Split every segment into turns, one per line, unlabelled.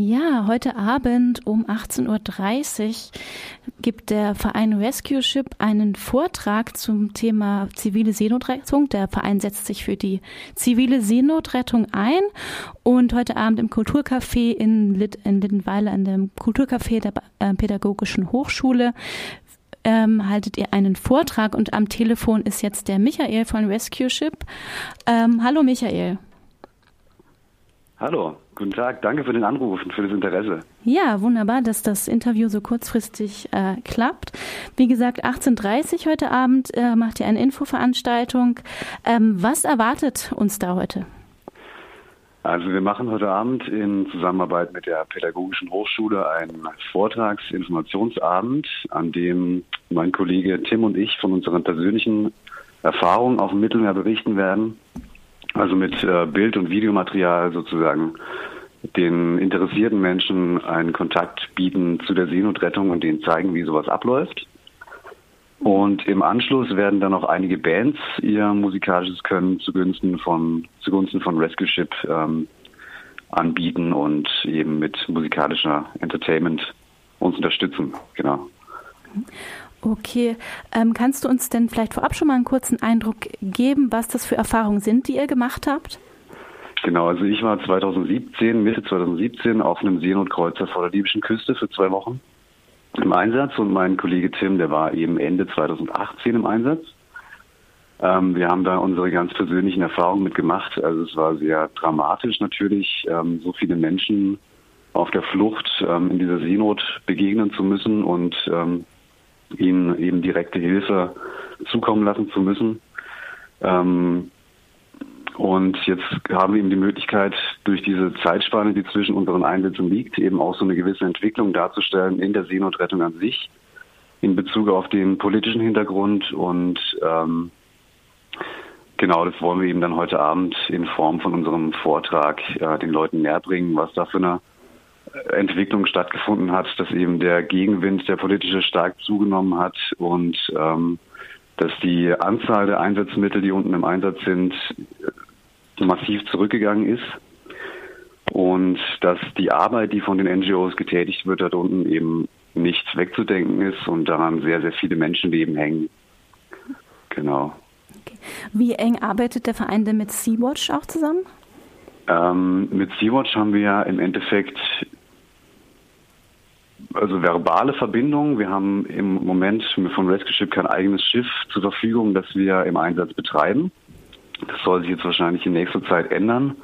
Ja, heute Abend um 18.30 Uhr gibt der Verein Rescue Ship einen Vortrag zum Thema zivile Seenotrettung. Der Verein setzt sich für die zivile Seenotrettung ein und heute Abend im Kulturcafé in, Litt, in Littenweiler, in dem Kulturcafé der äh, Pädagogischen Hochschule, ähm, haltet ihr einen Vortrag und am Telefon ist jetzt der Michael von Rescue Ship. Ähm, hallo Michael.
Hallo, guten Tag. Danke für den Anruf und für das Interesse.
Ja, wunderbar, dass das Interview so kurzfristig äh, klappt. Wie gesagt, 18.30 Uhr heute Abend äh, macht ihr eine Infoveranstaltung. Ähm, was erwartet uns da heute?
Also wir machen heute Abend in Zusammenarbeit mit der Pädagogischen Hochschule einen Vortragsinformationsabend, an dem mein Kollege Tim und ich von unseren persönlichen Erfahrungen auf dem Mittelmeer berichten werden also mit äh, Bild- und Videomaterial sozusagen den interessierten Menschen einen Kontakt bieten zu der Seenotrettung und denen zeigen, wie sowas abläuft. Und im Anschluss werden dann auch einige Bands ihr musikalisches Können zugunsten von, zugunsten von Rescue Ship ähm, anbieten und eben mit musikalischer Entertainment uns unterstützen. Genau.
Okay, ähm, kannst du uns denn vielleicht vorab schon mal einen kurzen Eindruck geben, was das für Erfahrungen sind, die ihr gemacht habt?
Genau, also ich war 2017, Mitte 2017 auf einem Seenotkreuzer vor der libyschen Küste für zwei Wochen im Einsatz und mein Kollege Tim, der war eben Ende 2018 im Einsatz. Ähm, wir haben da unsere ganz persönlichen Erfahrungen mitgemacht. Also es war sehr dramatisch natürlich, ähm, so viele Menschen auf der Flucht ähm, in dieser Seenot begegnen zu müssen und ähm, ihnen eben direkte Hilfe zukommen lassen zu müssen. Ähm, und jetzt haben wir eben die Möglichkeit, durch diese Zeitspanne, die zwischen unseren Einsätzen liegt, eben auch so eine gewisse Entwicklung darzustellen in der Seenotrettung an sich, in Bezug auf den politischen Hintergrund. Und ähm, genau das wollen wir eben dann heute Abend in Form von unserem Vortrag äh, den Leuten näher bringen, was da für eine Entwicklung stattgefunden hat, dass eben der Gegenwind, der politische, stark zugenommen hat und ähm, dass die Anzahl der Einsatzmittel, die unten im Einsatz sind, massiv zurückgegangen ist und dass die Arbeit, die von den NGOs getätigt wird, dort unten eben nicht wegzudenken ist und daran sehr, sehr viele Menschenleben hängen. Genau.
Okay. Wie eng arbeitet der Verein denn mit Sea-Watch auch zusammen?
Ähm, mit Sea-Watch haben wir ja im Endeffekt also verbale Verbindung. Wir haben im Moment von Rescue Ship kein eigenes Schiff zur Verfügung, das wir im Einsatz betreiben. Das soll sich jetzt wahrscheinlich in nächster Zeit ändern.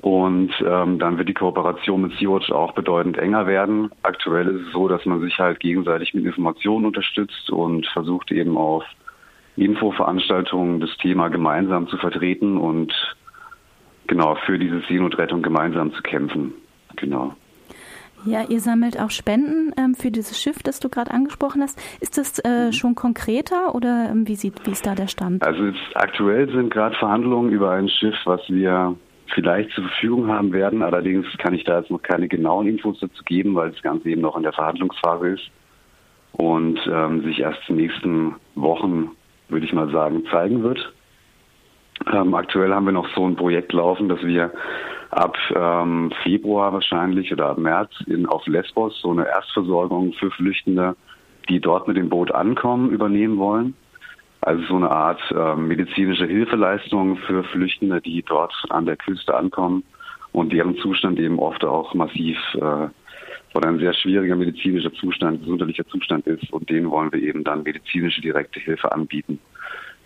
Und ähm, dann wird die Kooperation mit Sea-Watch auch bedeutend enger werden. Aktuell ist es so, dass man sich halt gegenseitig mit Informationen unterstützt und versucht eben auf Infoveranstaltungen das Thema gemeinsam zu vertreten und genau für diese Seenotrettung gemeinsam zu kämpfen. Genau.
Ja, ihr sammelt auch Spenden ähm, für dieses Schiff, das du gerade angesprochen hast. Ist das äh, mhm. schon konkreter oder ähm, wie, sieht, wie ist da der Stand?
Also jetzt, aktuell sind gerade Verhandlungen über ein Schiff, was wir vielleicht zur Verfügung haben werden. Allerdings kann ich da jetzt noch keine genauen Infos dazu geben, weil das Ganze eben noch in der Verhandlungsphase ist und ähm, sich erst in den nächsten Wochen, würde ich mal sagen, zeigen wird. Ähm, aktuell haben wir noch so ein Projekt laufen, dass wir ab ähm, Februar wahrscheinlich oder ab März in, auf Lesbos so eine Erstversorgung für Flüchtende, die dort mit dem Boot ankommen, übernehmen wollen. Also so eine Art äh, medizinische Hilfeleistung für Flüchtende, die dort an der Küste ankommen und deren Zustand eben oft auch massiv äh, oder ein sehr schwieriger medizinischer Zustand, gesundheitlicher Zustand ist und denen wollen wir eben dann medizinische direkte Hilfe anbieten.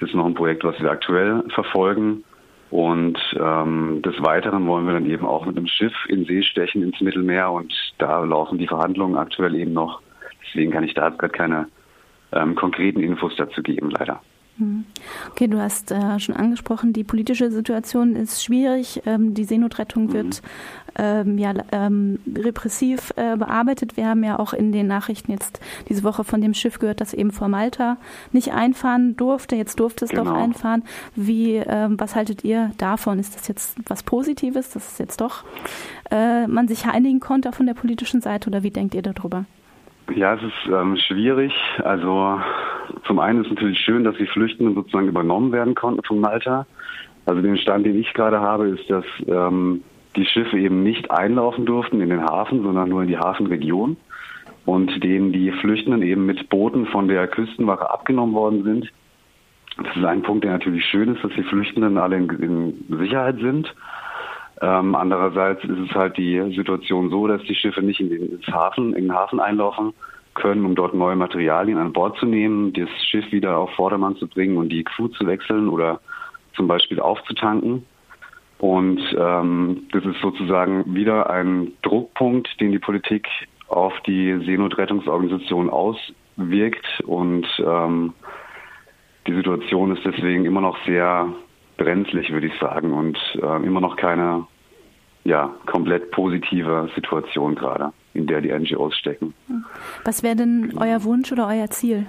Das ist noch ein Projekt, was wir aktuell verfolgen und ähm, des Weiteren wollen wir dann eben auch mit einem Schiff in See stechen ins Mittelmeer und da laufen die Verhandlungen aktuell eben noch. Deswegen kann ich da jetzt gerade keine ähm, konkreten Infos dazu geben, leider.
Hm. Okay, du hast äh, schon angesprochen, die politische Situation ist schwierig. Ähm, die Seenotrettung wird ähm, ja, ähm, repressiv äh, bearbeitet. Wir haben ja auch in den Nachrichten jetzt diese Woche von dem Schiff gehört, das eben vor Malta nicht einfahren durfte. Jetzt durfte es genau. doch einfahren. Wie, ähm, was haltet ihr davon? Ist das jetzt was Positives, dass es jetzt doch äh, man sich einigen konnte von der politischen Seite oder wie denkt ihr darüber?
Ja, es ist ähm, schwierig. Also zum einen ist es natürlich schön, dass die Flüchtenden sozusagen übernommen werden konnten von Malta. Also den Stand, den ich gerade habe, ist, dass ähm, die Schiffe eben nicht einlaufen durften in den Hafen, sondern nur in die Hafenregion und denen die Flüchtenden eben mit Booten von der Küstenwache abgenommen worden sind. Das ist ein Punkt, der natürlich schön ist, dass die Flüchtenden alle in, in Sicherheit sind. Ähm, andererseits ist es halt die Situation so, dass die Schiffe nicht in den, Hafen, in den Hafen einlaufen können, um dort neue Materialien an Bord zu nehmen, das Schiff wieder auf Vordermann zu bringen und die Crew zu wechseln oder zum Beispiel aufzutanken. Und ähm, das ist sozusagen wieder ein Druckpunkt, den die Politik auf die Seenotrettungsorganisation auswirkt. Und ähm, die Situation ist deswegen immer noch sehr brenzlig, würde ich sagen, und äh, immer noch keine ja, komplett positive Situation gerade, in der die NGOs stecken.
Was wäre denn euer Wunsch oder euer Ziel?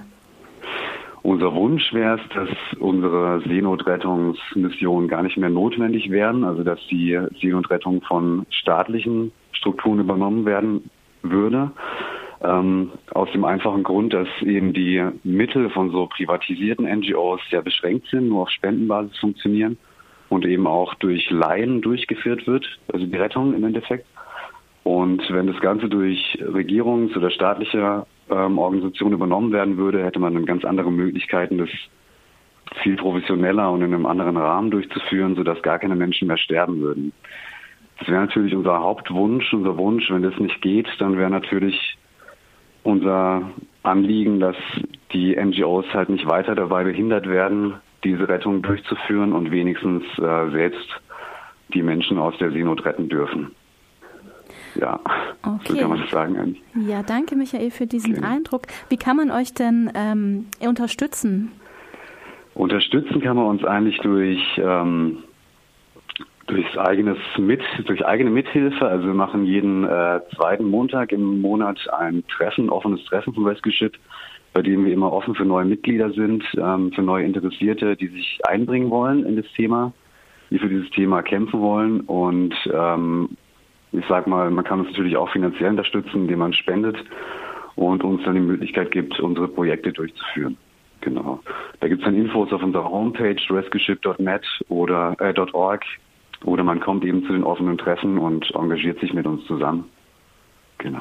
Unser Wunsch wäre es, dass unsere Seenotrettungsmissionen gar nicht mehr notwendig wären, also dass die Seenotrettung von staatlichen Strukturen übernommen werden würde. Ähm, aus dem einfachen Grund, dass eben die Mittel von so privatisierten NGOs sehr beschränkt sind, nur auf Spendenbasis funktionieren und eben auch durch Laien durchgeführt wird, also die Rettung im Endeffekt. Und wenn das Ganze durch Regierungs- oder staatliche ähm, Organisationen übernommen werden würde, hätte man dann ganz andere Möglichkeiten, das viel professioneller und in einem anderen Rahmen durchzuführen, sodass gar keine Menschen mehr sterben würden. Das wäre natürlich unser Hauptwunsch, unser Wunsch. Wenn das nicht geht, dann wäre natürlich unser Anliegen, dass die NGOs halt nicht weiter dabei behindert werden, diese Rettung durchzuführen und wenigstens äh, selbst die Menschen aus der Seenot retten dürfen. Ja, okay. so kann man das sagen eigentlich.
Ja, danke Michael für diesen okay. Eindruck. Wie kann man euch denn ähm, unterstützen?
Unterstützen kann man uns eigentlich durch ähm, durch eigenes mit, durch eigene Mithilfe. Also wir machen jeden äh, zweiten Montag im Monat ein Treffen, offenes Treffen vom Rescue Ship, bei dem wir immer offen für neue Mitglieder sind, ähm, für neue Interessierte, die sich einbringen wollen in das Thema, die für dieses Thema kämpfen wollen. Und ähm, ich sag mal, man kann uns natürlich auch finanziell unterstützen, indem man spendet und uns dann die Möglichkeit gibt, unsere Projekte durchzuführen. Genau. Da gibt es dann Infos auf unserer Homepage rescueship.net oder äh, .org oder man kommt eben zu den offenen Treffen und engagiert sich mit uns zusammen. Genau.